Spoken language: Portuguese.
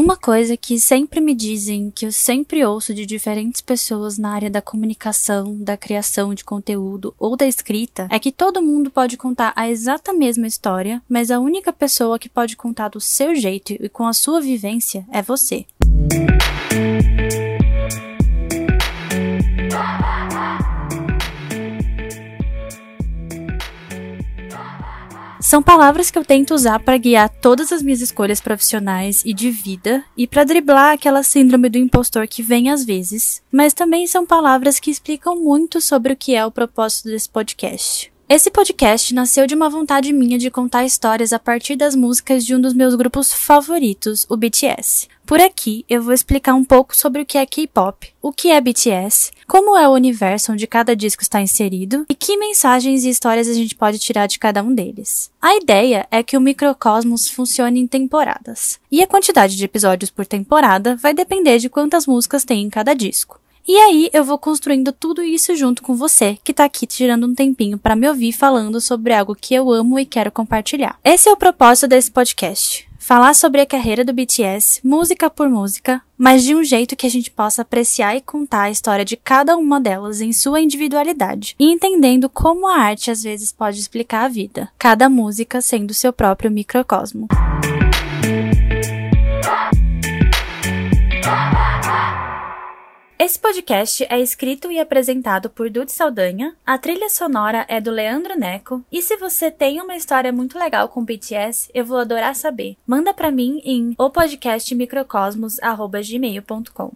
Uma coisa que sempre me dizem, que eu sempre ouço de diferentes pessoas na área da comunicação, da criação de conteúdo ou da escrita, é que todo mundo pode contar a exata mesma história, mas a única pessoa que pode contar do seu jeito e com a sua vivência é você. São palavras que eu tento usar para guiar todas as minhas escolhas profissionais e de vida e para driblar aquela síndrome do impostor que vem às vezes, mas também são palavras que explicam muito sobre o que é o propósito desse podcast. Esse podcast nasceu de uma vontade minha de contar histórias a partir das músicas de um dos meus grupos favoritos, o BTS. Por aqui eu vou explicar um pouco sobre o que é K-pop, o que é BTS, como é o universo onde cada disco está inserido e que mensagens e histórias a gente pode tirar de cada um deles. A ideia é que o microcosmos funcione em temporadas, e a quantidade de episódios por temporada vai depender de quantas músicas tem em cada disco. E aí eu vou construindo tudo isso junto com você, que tá aqui tirando um tempinho para me ouvir falando sobre algo que eu amo e quero compartilhar. Esse é o propósito desse podcast. Falar sobre a carreira do BTS, música por música, mas de um jeito que a gente possa apreciar e contar a história de cada uma delas em sua individualidade, e entendendo como a arte às vezes pode explicar a vida, cada música sendo seu próprio microcosmo. Esse podcast é escrito e apresentado por Dude Saldanha, a trilha sonora é do Leandro Neco, e se você tem uma história muito legal com BTS, eu vou adorar saber. Manda para mim em opodcastmicrocosmos@gmail.com.